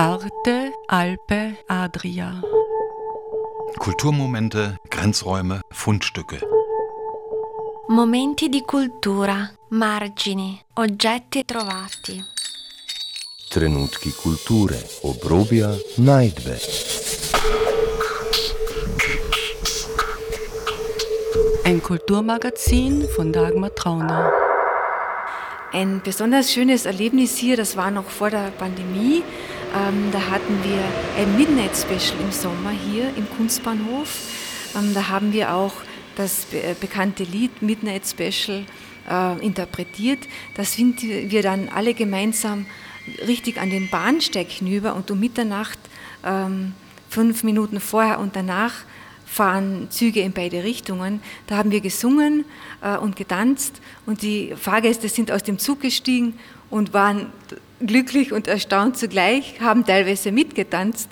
Arte, Alpe, Adria. Kulturmomente, Grenzräume, Fundstücke. Momenti di cultura, margini, oggetti trovati. Trenutki kulture, obrobja, najdbe. Ein Kulturmagazin von Dagmar Trauner. Ein besonders schönes Erlebnis hier, das war noch vor der Pandemie. Ähm, da hatten wir ein Midnight Special im Sommer hier im Kunstbahnhof. Ähm, da haben wir auch das äh, bekannte Lied Midnight Special äh, interpretiert. Da sind wir dann alle gemeinsam richtig an den Bahnsteig hinüber und um Mitternacht, ähm, fünf Minuten vorher und danach, fahren Züge in beide Richtungen. Da haben wir gesungen äh, und getanzt und die Fahrgäste sind aus dem Zug gestiegen und waren glücklich und erstaunt zugleich, haben teilweise mitgetanzt.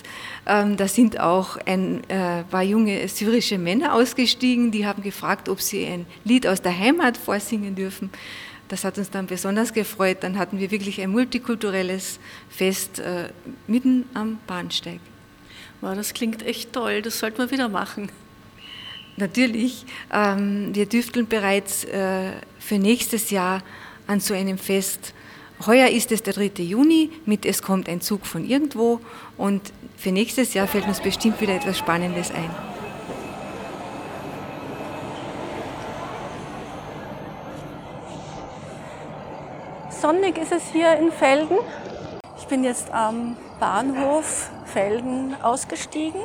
Ähm, da sind auch ein äh, paar junge syrische Männer ausgestiegen, die haben gefragt, ob sie ein Lied aus der Heimat vorsingen dürfen. Das hat uns dann besonders gefreut. Dann hatten wir wirklich ein multikulturelles Fest äh, mitten am Bahnsteig. Wow, das klingt echt toll, das sollten wir wieder machen. Natürlich, ähm, wir düfteln bereits äh, für nächstes Jahr an so einem Fest. Heuer ist es der 3. Juni mit Es kommt ein Zug von irgendwo und für nächstes Jahr fällt uns bestimmt wieder etwas Spannendes ein. Sonnig ist es hier in Felden. Ich bin jetzt am Bahnhof Felden ausgestiegen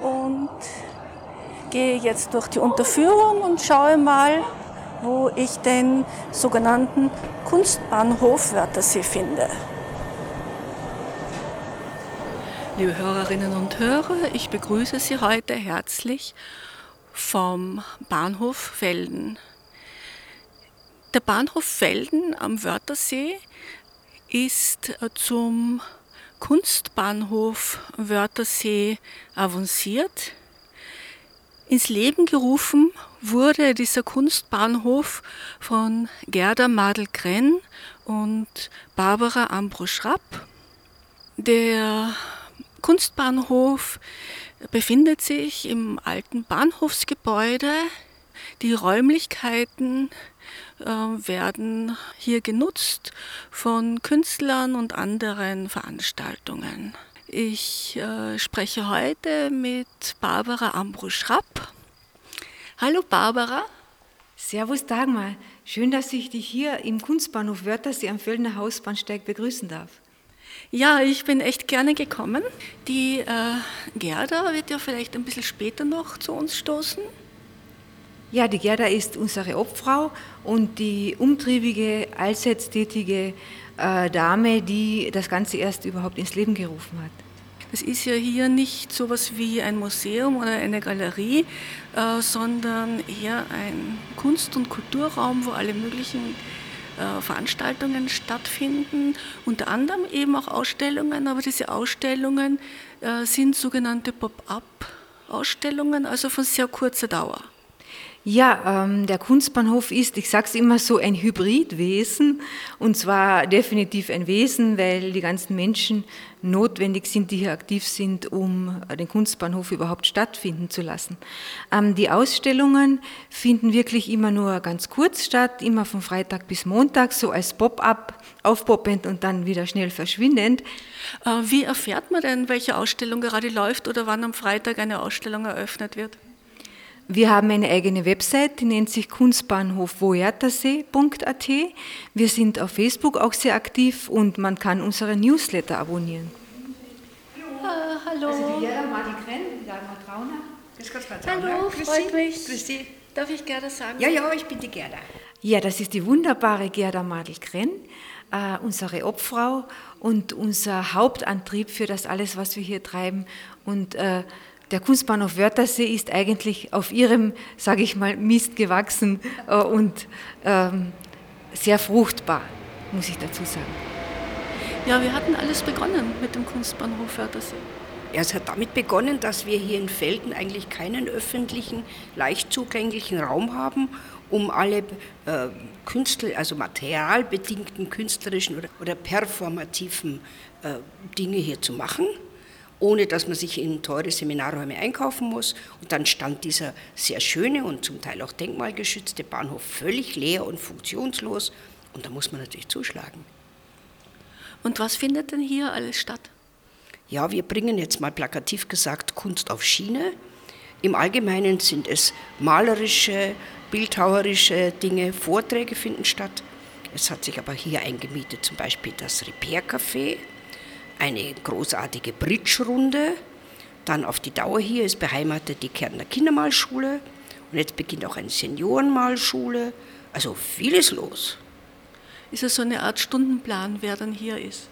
und gehe jetzt durch die Unterführung und schaue mal, wo ich den sogenannten Kunstbahnhof Wörthersee finde. Liebe Hörerinnen und Hörer, ich begrüße Sie heute herzlich vom Bahnhof Felden. Der Bahnhof Felden am Wörthersee ist zum Kunstbahnhof Wörthersee avanciert. Ins Leben gerufen wurde dieser Kunstbahnhof von Gerda Madel-Krenn und Barbara Ambro-Schrapp. Der Kunstbahnhof befindet sich im alten Bahnhofsgebäude. Die Räumlichkeiten werden hier genutzt von Künstlern und anderen Veranstaltungen. Ich äh, spreche heute mit Barbara Ambro-Schrapp. Hallo Barbara. Servus Dagmar, schön, dass ich dich hier im Kunstbahnhof Wörthersee am Völlner Hausbahnsteig begrüßen darf. Ja, ich bin echt gerne gekommen. Die äh, Gerda wird ja vielleicht ein bisschen später noch zu uns stoßen. Ja, die Gerda ist unsere Obfrau und die umtriebige, allseits tätige äh, Dame, die das Ganze erst überhaupt ins Leben gerufen hat. Es ist ja hier nicht so etwas wie ein Museum oder eine Galerie, äh, sondern eher ein Kunst- und Kulturraum, wo alle möglichen äh, Veranstaltungen stattfinden, unter anderem eben auch Ausstellungen, aber diese Ausstellungen äh, sind sogenannte Pop-up-Ausstellungen, also von sehr kurzer Dauer. Ja, ähm, der Kunstbahnhof ist, ich sage es immer so, ein Hybridwesen. Und zwar definitiv ein Wesen, weil die ganzen Menschen notwendig sind, die hier aktiv sind, um den Kunstbahnhof überhaupt stattfinden zu lassen. Ähm, die Ausstellungen finden wirklich immer nur ganz kurz statt, immer von Freitag bis Montag, so als Pop-up, aufpoppend und dann wieder schnell verschwindend. Äh, wie erfährt man denn, welche Ausstellung gerade läuft oder wann am Freitag eine Ausstellung eröffnet wird? Wir haben eine eigene Website, die nennt sich kunstbahnhofwojertasee.at. Wir sind auf Facebook auch sehr aktiv und man kann unsere Newsletter abonnieren. Ah, hallo. Also die Gerda Madel-Krenn, Dagmar Trauner. Grüß Gott, Frau Trauner. Hallo, Grüß freut Sie. mich. Grüß Sie. Darf ich Gerda sagen? Ja, ja, ich bin die Gerda. Ja, das ist die wunderbare Gerda Madel-Krenn, äh, unsere Obfrau und unser Hauptantrieb für das alles, was wir hier treiben. Und äh, der Kunstbahnhof Wörthersee ist eigentlich auf ihrem, sage ich mal, Mist gewachsen äh, und ähm, sehr fruchtbar, muss ich dazu sagen. Ja, wir hatten alles begonnen mit dem Kunstbahnhof Wörthersee. Ja, es hat damit begonnen, dass wir hier in Felden eigentlich keinen öffentlichen, leicht zugänglichen Raum haben um alle äh, Künstler, also materialbedingten künstlerischen oder, oder performativen äh, Dinge hier zu machen, ohne dass man sich in teure Seminarräume einkaufen muss. Und dann stand dieser sehr schöne und zum Teil auch denkmalgeschützte Bahnhof völlig leer und funktionslos. Und da muss man natürlich zuschlagen. Und was findet denn hier alles statt? Ja, wir bringen jetzt mal plakativ gesagt Kunst auf Schiene. Im Allgemeinen sind es malerische, bildhauerische Dinge, Vorträge finden statt. Es hat sich aber hier eingemietet zum Beispiel das Repair Café, eine großartige Bridge-Runde. Dann auf die Dauer hier ist beheimatet die Kärntner Kindermalschule und jetzt beginnt auch eine Seniorenmalschule. Also vieles los. Ist es so eine Art Stundenplan, wer dann hier ist?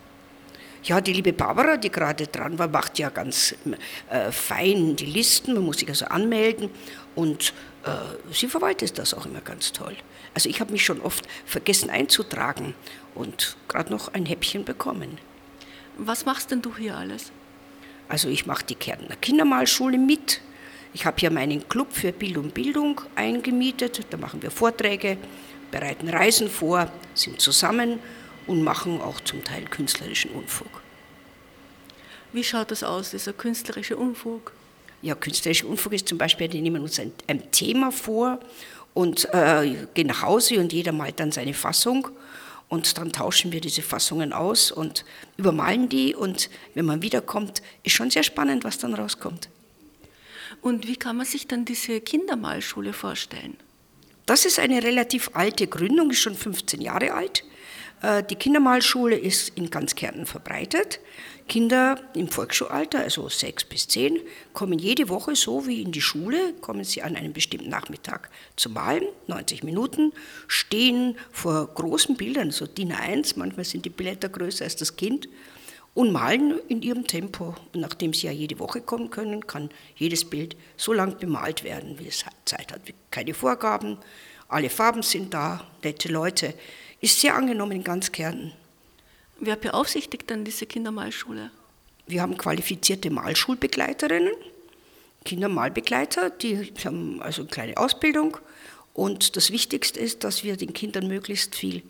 Ja, die liebe Barbara, die gerade dran war, macht ja ganz äh, fein die Listen. Man muss sich also anmelden und äh, sie verwaltet das auch immer ganz toll. Also ich habe mich schon oft vergessen einzutragen und gerade noch ein Häppchen bekommen. Was machst denn du hier alles? Also ich mache die Kärntner Kindermalschule mit. Ich habe hier meinen Club für Bildung Bildung eingemietet. Da machen wir Vorträge, bereiten Reisen vor, sind zusammen und machen auch zum Teil künstlerischen Unfug. Wie schaut das aus, dieser künstlerische Unfug? Ja, künstlerischer Unfug ist zum Beispiel, wir nehmen uns ein, ein Thema vor und äh, gehen nach Hause und jeder malt dann seine Fassung und dann tauschen wir diese Fassungen aus und übermalen die und wenn man wiederkommt, ist schon sehr spannend, was dann rauskommt. Und wie kann man sich dann diese Kindermalschule vorstellen? Das ist eine relativ alte Gründung, ist schon 15 Jahre alt. Äh, die Kindermalschule ist in ganz Kärnten verbreitet. Kinder im Volksschulalter, also sechs bis zehn, kommen jede Woche so wie in die Schule, kommen sie an einem bestimmten Nachmittag zum Malen, 90 Minuten, stehen vor großen Bildern, so DIN A1, manchmal sind die Blätter größer als das Kind, und malen in ihrem Tempo. Und nachdem sie ja jede Woche kommen können, kann jedes Bild so lang bemalt werden, wie es Zeit hat. Keine Vorgaben, alle Farben sind da, nette Leute ist sehr angenommen in ganz Kärnten. Wer beaufsichtigt dann diese Kindermalschule? Wir haben qualifizierte Malschulbegleiterinnen, Kindermalbegleiter, die haben also eine kleine Ausbildung. Und das Wichtigste ist, dass wir den Kindern möglichst viel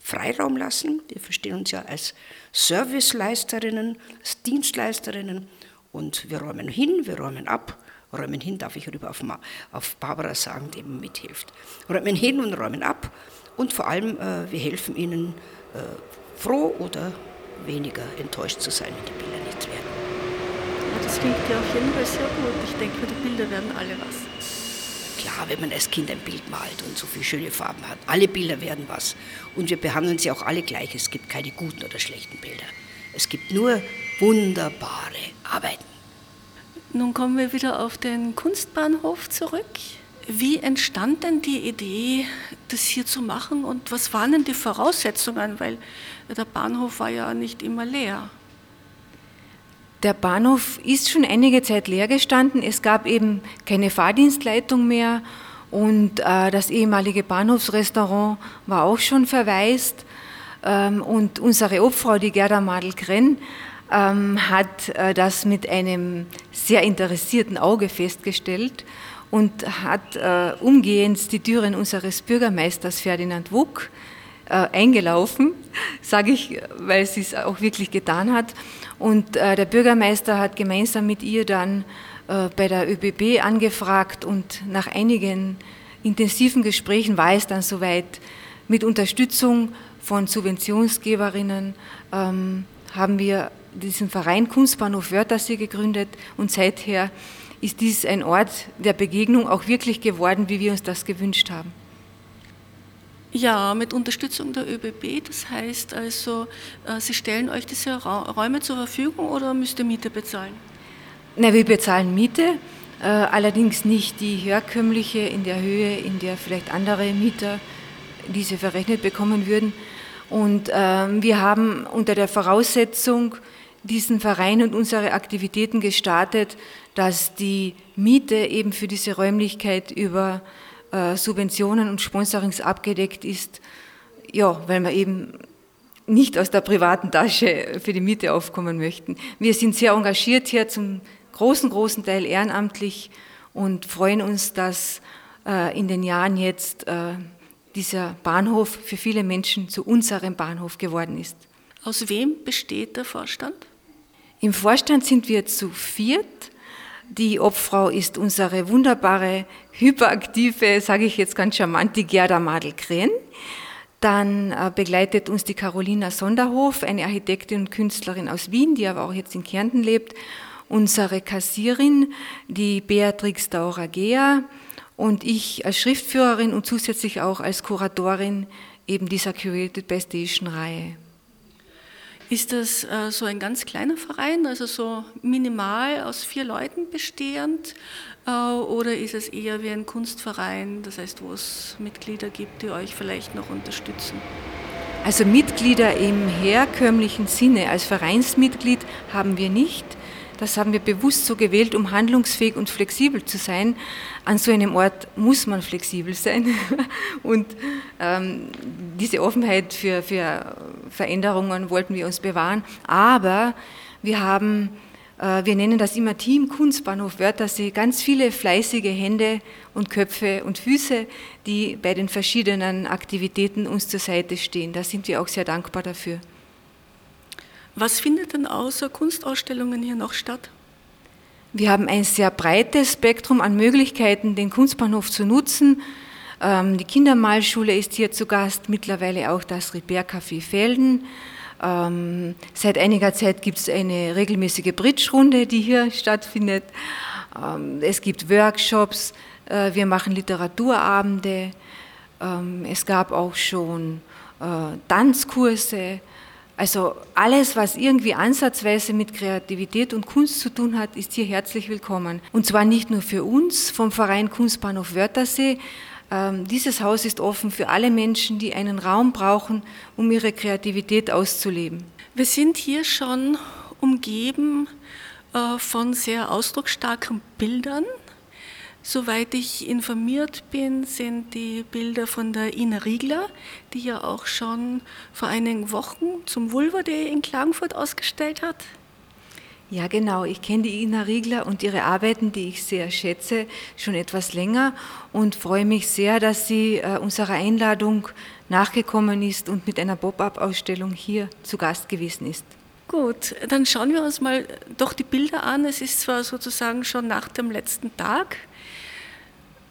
Freiraum lassen. Wir verstehen uns ja als Serviceleisterinnen, als Dienstleisterinnen. Und wir räumen hin, wir räumen ab. Räumen hin darf ich rüber auf, auf Barbara sagen, die eben mithilft. Räumen hin und räumen ab. Und vor allem, äh, wir helfen ihnen, äh, froh oder weniger enttäuscht zu sein, wenn die Bilder nichts werden. Ja, das klingt ja auf jeden Fall sehr gut. Ich denke, die Bilder werden alle was. Klar, wenn man als Kind ein Bild malt und so viele schöne Farben hat. Alle Bilder werden was. Und wir behandeln sie auch alle gleich. Es gibt keine guten oder schlechten Bilder. Es gibt nur wunderbare Arbeiten. Nun kommen wir wieder auf den Kunstbahnhof zurück. Wie entstand denn die Idee, das hier zu machen und was waren denn die Voraussetzungen? Weil der Bahnhof war ja nicht immer leer. Der Bahnhof ist schon einige Zeit leer gestanden. Es gab eben keine Fahrdienstleitung mehr und äh, das ehemalige Bahnhofsrestaurant war auch schon verwaist. Ähm, und unsere Obfrau, die Gerda Madel-Krenn, ähm, hat äh, das mit einem sehr interessierten Auge festgestellt und hat äh, umgehend die Türen unseres Bürgermeisters Ferdinand Wuck äh, eingelaufen, sage ich, weil sie es auch wirklich getan hat. Und äh, der Bürgermeister hat gemeinsam mit ihr dann äh, bei der ÖBB angefragt und nach einigen intensiven Gesprächen war es dann soweit, mit Unterstützung von Subventionsgeberinnen ähm, haben wir diesen Verein Kunstbahnhof Wörthersee gegründet und seither ist dies ein Ort der Begegnung auch wirklich geworden, wie wir uns das gewünscht haben. Ja, mit Unterstützung der ÖBB. Das heißt also, äh, Sie stellen euch diese Räume zur Verfügung oder müsst ihr Miete bezahlen? Na, wir bezahlen Miete, äh, allerdings nicht die herkömmliche in der Höhe, in der vielleicht andere Mieter diese verrechnet bekommen würden. Und ähm, wir haben unter der Voraussetzung diesen Verein und unsere Aktivitäten gestartet, dass die Miete eben für diese Räumlichkeit über Subventionen und Sponsorings abgedeckt ist, ja, weil wir eben nicht aus der privaten Tasche für die Miete aufkommen möchten. Wir sind sehr engagiert hier zum großen, großen Teil ehrenamtlich und freuen uns, dass äh, in den Jahren jetzt äh, dieser Bahnhof für viele Menschen zu unserem Bahnhof geworden ist. Aus wem besteht der Vorstand? Im Vorstand sind wir zu viert. Die Obfrau ist unsere wunderbare, hyperaktive, sage ich jetzt ganz charmant, die Gerda Madel-Kren. Dann äh, begleitet uns die Carolina Sonderhof, eine Architektin und Künstlerin aus Wien, die aber auch jetzt in Kärnten lebt. Unsere Kassierin, die Beatrix Dauragea und ich als Schriftführerin und zusätzlich auch als Kuratorin eben dieser Curated by Station Reihe. Ist das äh, so ein ganz kleiner Verein, also so minimal aus vier Leuten bestehend? Äh, oder ist es eher wie ein Kunstverein, das heißt, wo es Mitglieder gibt, die euch vielleicht noch unterstützen? Also Mitglieder im herkömmlichen Sinne als Vereinsmitglied haben wir nicht. Das haben wir bewusst so gewählt, um handlungsfähig und flexibel zu sein. An so einem Ort muss man flexibel sein. Und ähm, diese Offenheit für, für Veränderungen wollten wir uns bewahren. Aber wir haben, äh, wir nennen das immer Team Kunstbahnhof Wörthersee, ganz viele fleißige Hände und Köpfe und Füße, die bei den verschiedenen Aktivitäten uns zur Seite stehen. Da sind wir auch sehr dankbar dafür. Was findet denn außer Kunstausstellungen hier noch statt? Wir haben ein sehr breites Spektrum an Möglichkeiten, den Kunstbahnhof zu nutzen. Ähm, die Kindermalschule ist hier zu Gast, mittlerweile auch das Repair-Café Felden. Ähm, seit einiger Zeit gibt es eine regelmäßige Bridge-Runde, die hier stattfindet. Ähm, es gibt Workshops, äh, wir machen Literaturabende. Es gab auch schon äh, Tanzkurse. Also alles, was irgendwie ansatzweise mit Kreativität und Kunst zu tun hat, ist hier herzlich willkommen. Und zwar nicht nur für uns vom Verein Kunstbahnhof Wörthersee. Ähm, dieses Haus ist offen für alle Menschen, die einen Raum brauchen, um ihre Kreativität auszuleben. Wir sind hier schon umgeben äh, von sehr ausdrucksstarken Bildern. Soweit ich informiert bin, sind die Bilder von der Ina Riegler, die ja auch schon vor einigen Wochen zum Vulva Day in Klagenfurt ausgestellt hat. Ja, genau. Ich kenne die Ina Riegler und ihre Arbeiten, die ich sehr schätze, schon etwas länger und freue mich sehr, dass sie äh, unserer Einladung nachgekommen ist und mit einer Pop-up-Ausstellung hier zu Gast gewesen ist. Gut, dann schauen wir uns mal doch die Bilder an. Es ist zwar sozusagen schon nach dem letzten Tag,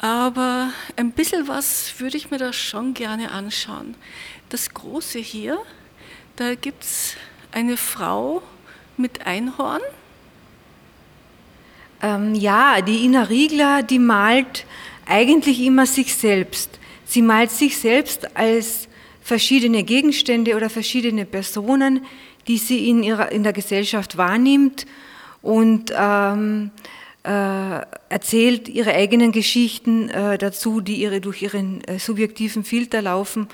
aber ein bisschen was würde ich mir da schon gerne anschauen. Das Große hier, da gibt es eine Frau mit Einhorn. Ähm, ja, die Ina Riegler, die malt eigentlich immer sich selbst. Sie malt sich selbst als verschiedene Gegenstände oder verschiedene Personen, die sie in, ihrer, in der Gesellschaft wahrnimmt und ähm, äh, erzählt ihre eigenen Geschichten äh, dazu, die ihre, durch ihren äh, subjektiven Filter laufen.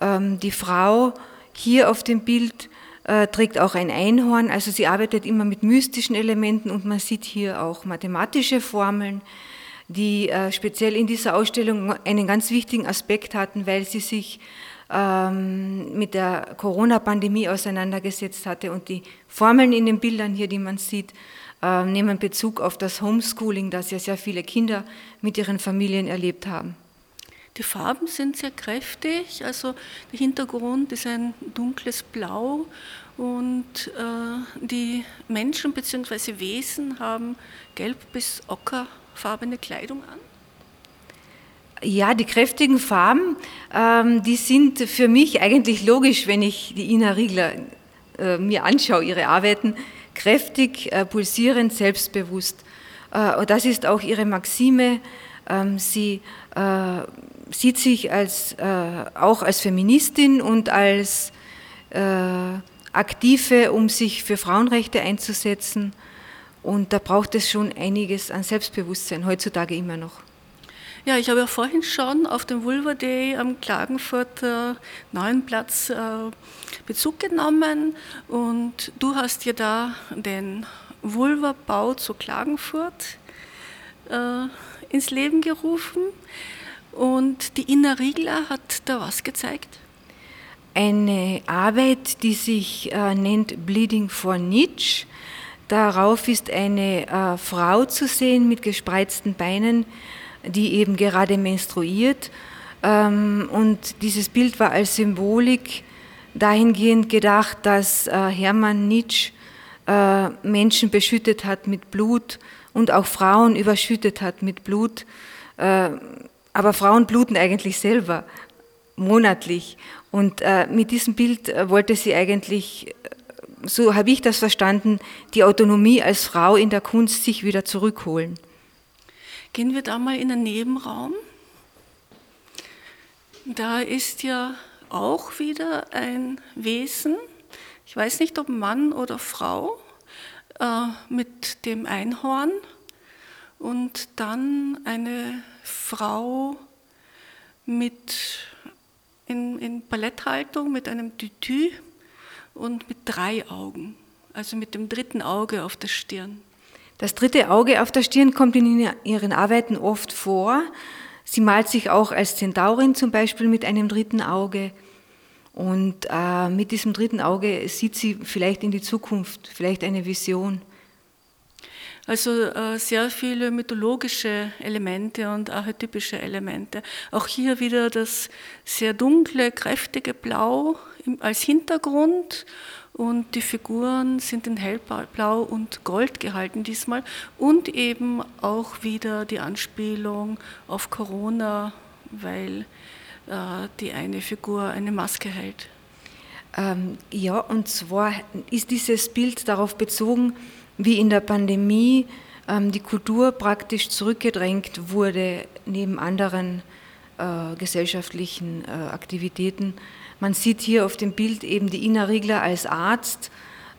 Ähm, die Frau hier auf dem Bild äh, trägt auch ein Einhorn, also sie arbeitet immer mit mystischen Elementen und man sieht hier auch mathematische Formeln, die äh, speziell in dieser Ausstellung einen ganz wichtigen Aspekt hatten, weil sie sich ähm, mit der Corona-Pandemie auseinandergesetzt hatte und die Formeln in den Bildern hier, die man sieht, äh, nehmen Bezug auf das Homeschooling, das ja sehr viele Kinder mit ihren Familien erlebt haben. Die Farben sind sehr kräftig, also der Hintergrund ist ein dunkles Blau und äh, die Menschen bzw. Wesen haben gelb bis ockerfarbene Kleidung an. Ja, die kräftigen Farben, ähm, die sind für mich eigentlich logisch, wenn ich die Ina Riegler äh, mir anschaue, ihre Arbeiten kräftig, äh, pulsierend, selbstbewusst. Äh, und das ist auch ihre Maxime. Ähm, sie äh, sieht sich als, auch als Feministin und als Aktive, um sich für Frauenrechte einzusetzen. Und da braucht es schon einiges an Selbstbewusstsein, heutzutage immer noch. Ja, ich habe ja vorhin schon auf dem Vulva Day am Klagenfurter Neuen Platz äh, Bezug genommen und du hast ja da den Vulva-Bau zu Klagenfurt äh, ins Leben gerufen und die Inna Riegler hat da was gezeigt? Eine Arbeit, die sich äh, nennt Bleeding for Nietzsche. Darauf ist eine äh, Frau zu sehen mit gespreizten Beinen, die eben gerade menstruiert. Ähm, und dieses Bild war als Symbolik dahingehend gedacht, dass äh, Hermann Nietzsche äh, Menschen beschüttet hat mit Blut und auch Frauen überschüttet hat mit Blut. Äh, aber Frauen bluten eigentlich selber monatlich. Und mit diesem Bild wollte sie eigentlich, so habe ich das verstanden, die Autonomie als Frau in der Kunst sich wieder zurückholen. Gehen wir da mal in den Nebenraum. Da ist ja auch wieder ein Wesen, ich weiß nicht ob Mann oder Frau, äh, mit dem Einhorn und dann eine Frau mit in, in Balletthaltung mit einem Tütü und mit drei Augen, also mit dem dritten Auge auf der Stirn. Das dritte Auge auf der Stirn kommt in ihren Arbeiten oft vor. Sie malt sich auch als Zentaurin zum Beispiel mit einem dritten Auge. Und äh, mit diesem dritten Auge sieht sie vielleicht in die Zukunft, vielleicht eine Vision. Also äh, sehr viele mythologische Elemente und archetypische Elemente. Auch hier wieder das sehr dunkle, kräftige Blau als Hintergrund und die Figuren sind in hellblau und gold gehalten diesmal und eben auch wieder die Anspielung auf Corona, weil äh, die eine Figur eine Maske hält. Ähm, ja, und zwar ist dieses Bild darauf bezogen, wie in der Pandemie ähm, die Kultur praktisch zurückgedrängt wurde neben anderen äh, gesellschaftlichen äh, Aktivitäten. Man sieht hier auf dem Bild eben die Ina Riegler als Arzt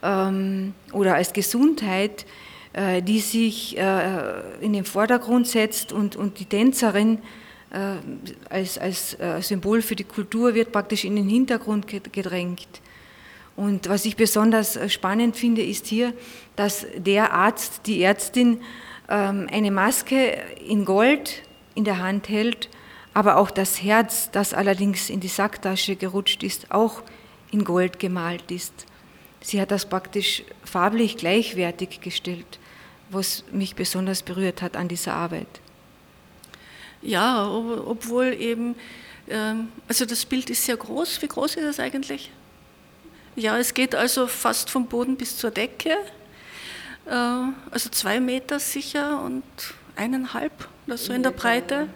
ähm, oder als Gesundheit, äh, die sich äh, in den Vordergrund setzt und, und die Tänzerin äh, als, als äh, Symbol für die Kultur wird praktisch in den Hintergrund gedrängt. Und was ich besonders äh, spannend finde, ist hier, dass der Arzt, die Ärztin ähm, eine Maske in Gold in der Hand hält, aber auch das Herz, das allerdings in die Sacktasche gerutscht ist, auch in Gold gemalt ist. Sie hat das praktisch farblich gleichwertig gestellt, was mich besonders berührt hat an dieser Arbeit. Ja, obwohl eben, ähm, also das Bild ist sehr groß. Wie groß ist es eigentlich? Ja, es geht also fast vom Boden bis zur Decke, äh, also zwei Meter sicher und eineinhalb oder so in der Breite.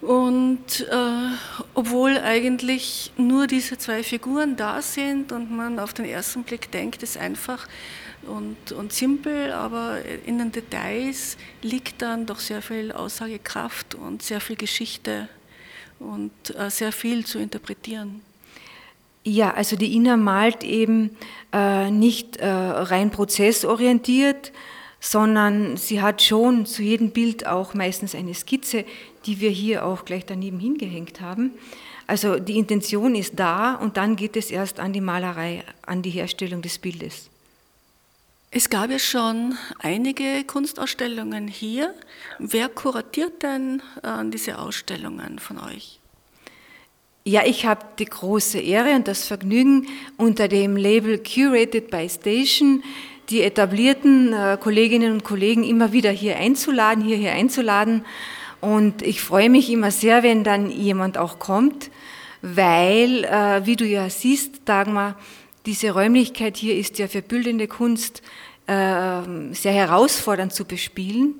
Und äh, obwohl eigentlich nur diese zwei Figuren da sind und man auf den ersten Blick denkt, ist einfach und, und simpel, aber in den Details liegt dann doch sehr viel Aussagekraft und sehr viel Geschichte und äh, sehr viel zu interpretieren. Ja, also die Ina malt eben äh, nicht äh, rein prozessorientiert, sondern sie hat schon zu jedem Bild auch meistens eine Skizze, die wir hier auch gleich daneben hingehängt haben. Also die Intention ist da und dann geht es erst an die Malerei, an die Herstellung des Bildes. Es gab ja schon einige Kunstausstellungen hier. Wer kuratiert denn äh, diese Ausstellungen von euch? Ja, ich habe die große Ehre und das Vergnügen, unter dem Label Curated by Station die etablierten äh, Kolleginnen und Kollegen immer wieder hier einzuladen, hierher einzuladen. Und ich freue mich immer sehr, wenn dann jemand auch kommt, weil, äh, wie du ja siehst, Dagmar, diese Räumlichkeit hier ist ja für bildende Kunst äh, sehr herausfordernd zu bespielen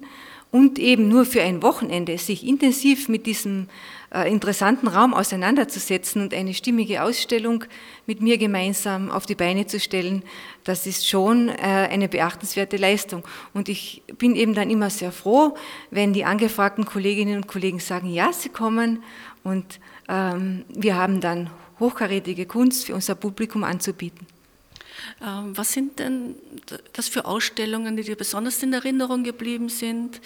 und eben nur für ein Wochenende sich intensiv mit diesem interessanten Raum auseinanderzusetzen und eine stimmige Ausstellung mit mir gemeinsam auf die Beine zu stellen, das ist schon äh, eine beachtenswerte Leistung. Und ich bin eben dann immer sehr froh, wenn die angefragten Kolleginnen und Kollegen sagen, ja, sie kommen und ähm, wir haben dann hochkarätige Kunst für unser Publikum anzubieten. Ähm, was sind denn das für Ausstellungen, die dir besonders in Erinnerung geblieben sind?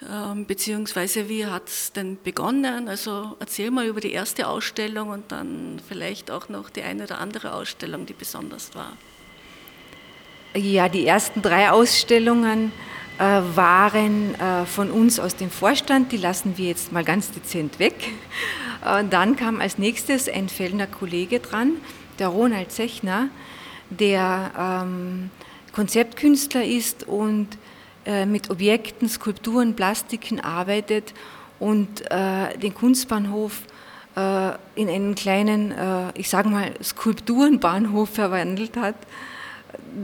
Ähm, beziehungsweise wie hat es denn begonnen? Also erzähl mal über die erste Ausstellung und dann vielleicht auch noch die eine oder andere Ausstellung, die besonders war. Ja, die ersten drei Ausstellungen äh, waren äh, von uns aus dem Vorstand, die lassen wir jetzt mal ganz dezent weg. Und dann kam als nächstes ein Fellner Kollege dran, der Ronald Zechner, der ähm, Konzeptkünstler ist und äh, mit Objekten, Skulpturen, Plastiken arbeitet und äh, den Kunstbahnhof äh, in einen kleinen, äh, ich sage mal, Skulpturenbahnhof verwandelt hat.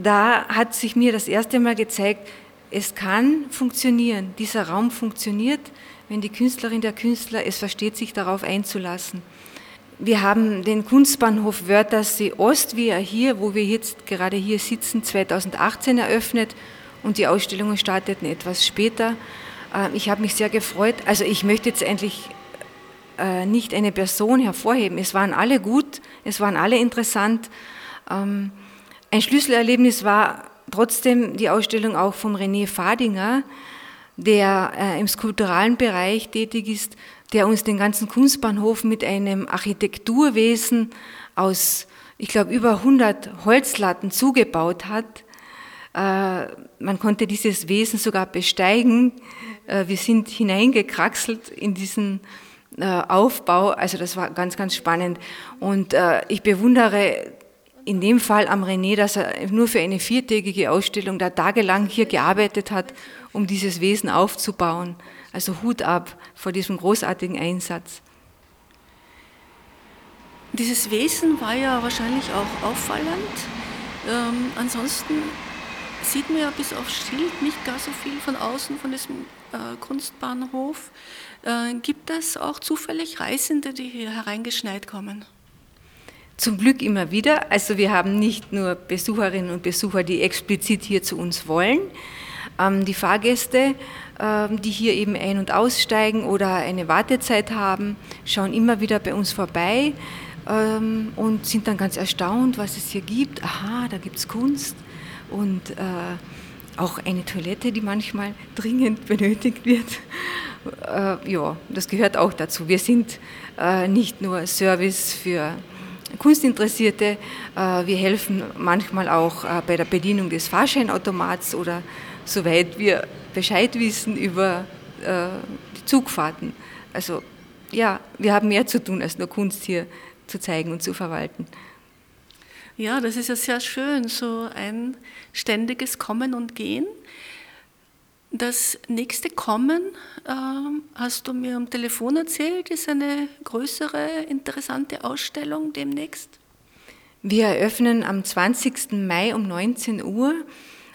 Da hat sich mir das erste Mal gezeigt, es kann funktionieren, dieser Raum funktioniert, wenn die Künstlerin, der Künstler es versteht, sich darauf einzulassen. Wir haben den Kunstbahnhof Wörthersee Ost, wie er hier, wo wir jetzt gerade hier sitzen, 2018 eröffnet und die Ausstellungen starteten etwas später. Ähm, ich habe mich sehr gefreut. Also ich möchte jetzt endlich äh, nicht eine Person hervorheben. Es waren alle gut, es waren alle interessant. Ähm, ein Schlüsselerlebnis war trotzdem die Ausstellung auch vom René Fadinger, der äh, im skulpturalen Bereich tätig ist, der uns den ganzen Kunstbahnhof mit einem Architekturwesen aus, ich glaube, über 100 Holzlatten zugebaut hat. Man konnte dieses Wesen sogar besteigen. Äh, wir sind hineingekraxelt in diesen äh, Aufbau. Also das war ganz, ganz spannend. Und äh, ich bewundere in dem Fall am René, dass er nur für eine viertägige Ausstellung da tagelang hier gearbeitet hat, um dieses Wesen aufzubauen. Also Hut ab vor diesem großartigen Einsatz. Dieses Wesen war ja wahrscheinlich auch auffallend. Ähm, ansonsten sieht man ja bis auf Schild nicht gar so viel von außen von diesem äh, Kunstbahnhof. Äh, gibt es auch zufällig Reisende, die hier hereingeschneit kommen? Zum Glück immer wieder. Also wir haben nicht nur Besucherinnen und Besucher, die explizit hier zu uns wollen. Ähm, die Fahrgäste, ähm, die hier eben ein- und aussteigen oder eine Wartezeit haben, schauen immer wieder bei uns vorbei ähm, und sind dann ganz erstaunt, was es hier gibt. Aha, da gibt es Kunst und äh, auch eine Toilette, die manchmal dringend benötigt wird. Äh, ja, das gehört auch dazu. Wir sind äh, nicht nur Service für Kunstinteressierte. Äh, wir helfen manchmal auch äh, bei der Bedienung des Fahrscheinautomats oder soweit wir Bescheid wissen über äh, die Zugfahrten. Also ja, wir haben mehr zu tun, als nur Kunst hier zu zeigen und zu verwalten. Ja, das ist ja sehr schön, so ein ständiges Kommen und Gehen. Das nächste Kommen, äh, hast du mir am Telefon erzählt, ist eine größere, interessante Ausstellung demnächst. Wir eröffnen am 20. Mai um 19 Uhr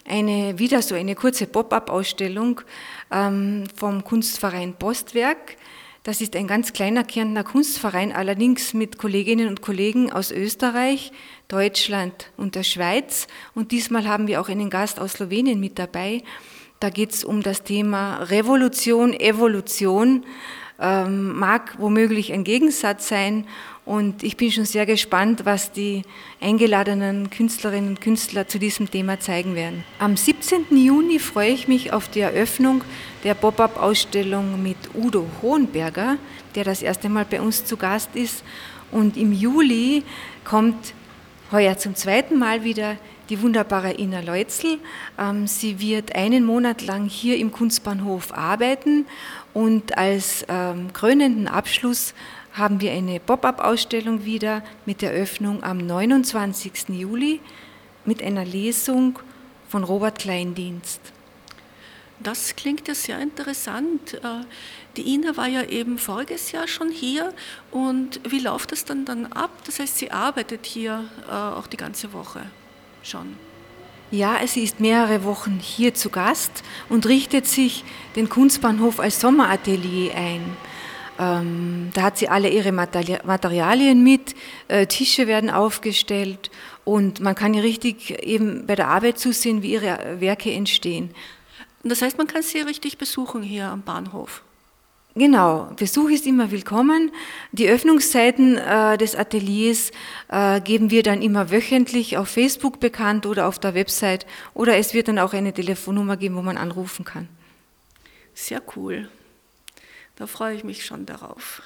eine, wieder so eine kurze Pop-up-Ausstellung ähm, vom Kunstverein Postwerk. Das ist ein ganz kleiner Kärntner Kunstverein, allerdings mit Kolleginnen und Kollegen aus Österreich, Deutschland und der Schweiz. Und diesmal haben wir auch einen Gast aus Slowenien mit dabei. Da geht es um das Thema Revolution, Evolution, ähm, mag womöglich ein Gegensatz sein. Und ich bin schon sehr gespannt, was die eingeladenen Künstlerinnen und Künstler zu diesem Thema zeigen werden. Am 17. Juni freue ich mich auf die Eröffnung der Pop-up-Ausstellung mit Udo Hohenberger, der das erste Mal bei uns zu Gast ist. Und im Juli kommt heuer zum zweiten Mal wieder die wunderbare Ina Leutzl. Ähm, sie wird einen Monat lang hier im Kunstbahnhof arbeiten und als ähm, krönenden Abschluss haben wir eine Pop-up-Ausstellung wieder mit der Öffnung am 29. Juli mit einer Lesung von Robert Kleindienst. Das klingt ja sehr interessant. Äh, die Ina war ja eben voriges Jahr schon hier und wie läuft das dann dann ab? Das heißt, sie arbeitet hier äh, auch die ganze Woche schon? Ja, sie ist mehrere Wochen hier zu Gast und richtet sich den Kunstbahnhof als Sommeratelier ein. Ähm, da hat sie alle ihre Materialien mit, äh, Tische werden aufgestellt und man kann ihr richtig eben bei der Arbeit zusehen, wie ihre Werke entstehen. Das heißt, man kann sie richtig besuchen hier am Bahnhof. Genau, Besuch ist immer willkommen. Die Öffnungszeiten äh, des Ateliers äh, geben wir dann immer wöchentlich auf Facebook bekannt oder auf der Website oder es wird dann auch eine Telefonnummer geben, wo man anrufen kann. Sehr cool. Da freue ich mich schon darauf.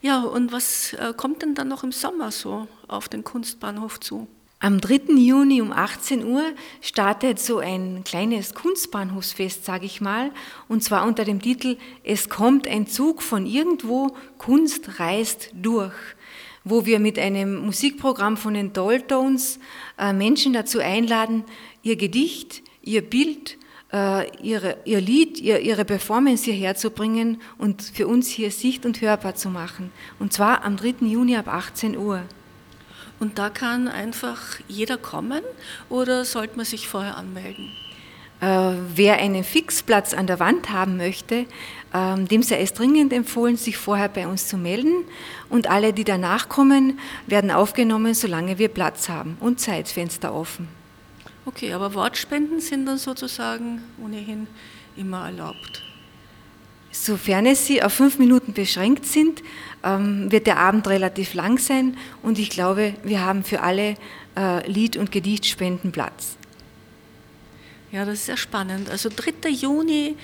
Ja, und was äh, kommt denn dann noch im Sommer so auf den Kunstbahnhof zu? Am 3. Juni um 18 Uhr startet so ein kleines Kunstbahnhofsfest, sage ich mal, und zwar unter dem Titel Es kommt ein Zug von irgendwo, Kunst reist durch, wo wir mit einem Musikprogramm von den Dolltones äh, Menschen dazu einladen, ihr Gedicht, ihr Bild ihre, ihr Lied, ihr, ihre Performance hierher zu bringen und für uns hier sicht- und hörbar zu machen. Und zwar am 3. Juni ab 18 Uhr. Und da kann einfach jeder kommen oder sollte man sich vorher anmelden? Äh, wer einen Fixplatz an der Wand haben möchte, ähm, dem sei es dringend empfohlen, sich vorher bei uns zu melden. Und alle, die danach kommen, werden aufgenommen, solange wir Platz haben und Zeitfenster offen. Okay, aber Wortspenden sind dann sozusagen ohnehin immer erlaubt. Sofern es sie auf fünf Minuten beschränkt sind, ähm, wird der Abend relativ lang sein und ich glaube, wir haben für alle äh, Lied- und Gedichtspenden Platz. Ja, das ist sehr spannend. Also 3. Juni,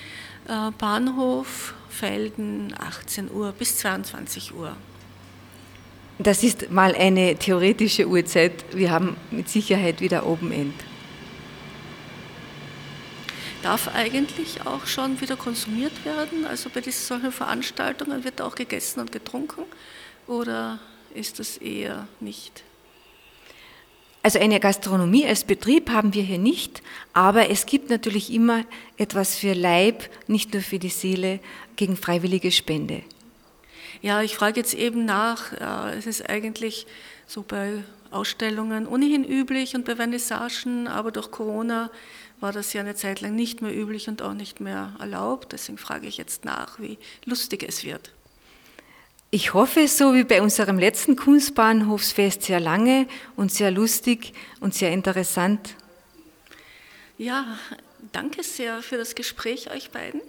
äh, Bahnhof, Felden, 18 Uhr bis 22 Uhr. Das ist mal eine theoretische Uhrzeit. Wir haben mit Sicherheit wieder Open End. Darf eigentlich auch schon wieder konsumiert werden? Also bei diesen solchen Veranstaltungen wird auch gegessen und getrunken oder ist das eher nicht? Also eine Gastronomie als Betrieb haben wir hier nicht, aber es gibt natürlich immer etwas für Leib, nicht nur für die Seele, gegen freiwillige Spende. Ja, ich frage jetzt eben nach. Es ist eigentlich so bei Ausstellungen ohnehin üblich und bei Vernissagen, aber durch Corona war das ja eine Zeit lang nicht mehr üblich und auch nicht mehr erlaubt. Deswegen frage ich jetzt nach, wie lustig es wird. Ich hoffe, so wie bei unserem letzten Kunstbahnhofsfest sehr lange und sehr lustig und sehr interessant. Ja, danke sehr für das Gespräch euch beiden.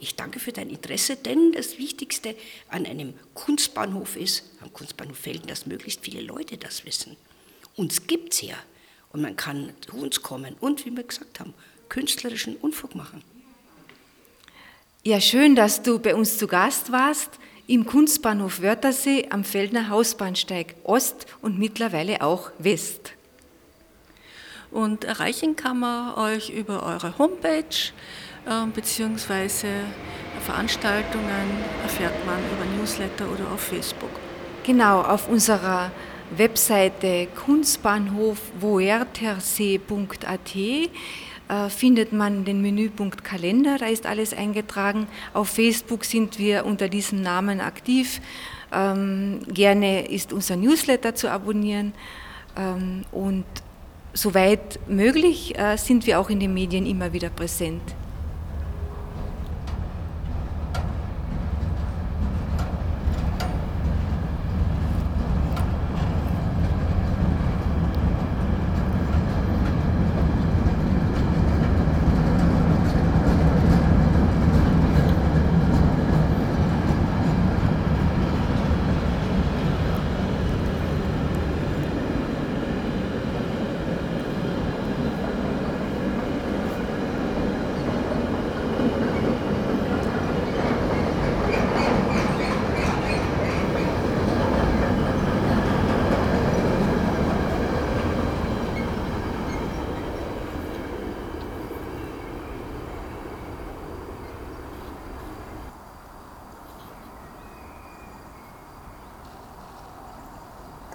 Ich danke für dein Interesse, denn das Wichtigste an einem Kunstbahnhof ist, am Kunstbahnhof Felden, dass möglichst viele Leute das wissen. Uns gibt es ja. Und man kann zu uns kommen und, wie wir gesagt haben, künstlerischen Unfug machen. Ja, schön, dass du bei uns zu Gast warst im Kunstbahnhof Wörthersee am Feldner Hausbahnsteig Ost und mittlerweile auch West. Und erreichen kann man euch über eure Homepage äh, beziehungsweise Veranstaltungen erfährt man über Newsletter oder auf Facebook. Genau, auf unserer Webseite kunstbahnhofwoertersee.at äh, findet man den Menüpunkt Kalender, da ist alles eingetragen. Auf Facebook sind wir unter diesem Namen aktiv. Ähm, gerne ist unser Newsletter zu abonnieren ähm, und soweit möglich äh, sind wir auch in den Medien immer wieder präsent.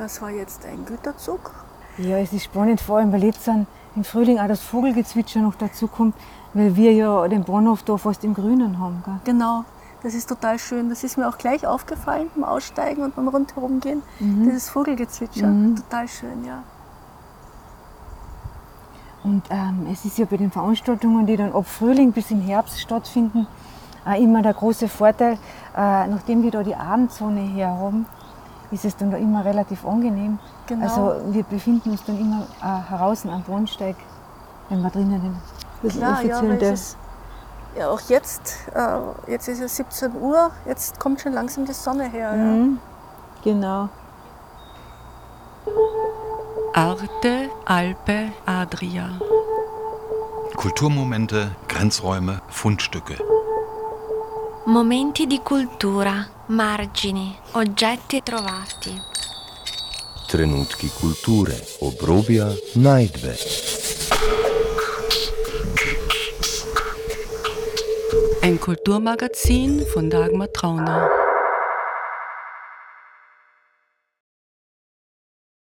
Das war jetzt ein Güterzug. Ja, es ist spannend, vor allem weil jetzt dann im Frühling auch das Vogelgezwitscher noch dazu kommt, weil wir ja den Bahnhof da fast im Grünen haben. Gell? Genau, das ist total schön. Das ist mir auch gleich aufgefallen beim Aussteigen und beim Rundherumgehen. Mhm. Dieses Vogelgezwitscher, Mhm. total schön, ja. Und ähm, es ist ja bei den Veranstaltungen, die dann ab Frühling bis im Herbst stattfinden, auch immer der große Vorteil, äh, nachdem wir da die Abendsonne her haben, ist es dann da immer relativ angenehm. Genau. Also wir befinden uns dann immer äh, draußen am Bahnsteig, wenn wir drinnen den das ja, offizielle- es ist, ja, auch jetzt, äh, jetzt ist es 17 Uhr, jetzt kommt schon langsam die Sonne her. Ja. Mhm. Genau. Arte, Alpe, Adria. Kulturmomente, Grenzräume, Fundstücke. Momenti di cultura, margini, oggetti trovati. Trenutki kulture, obrobja, najdbe. Ein Kulturmagazin von Dagmar Trauner.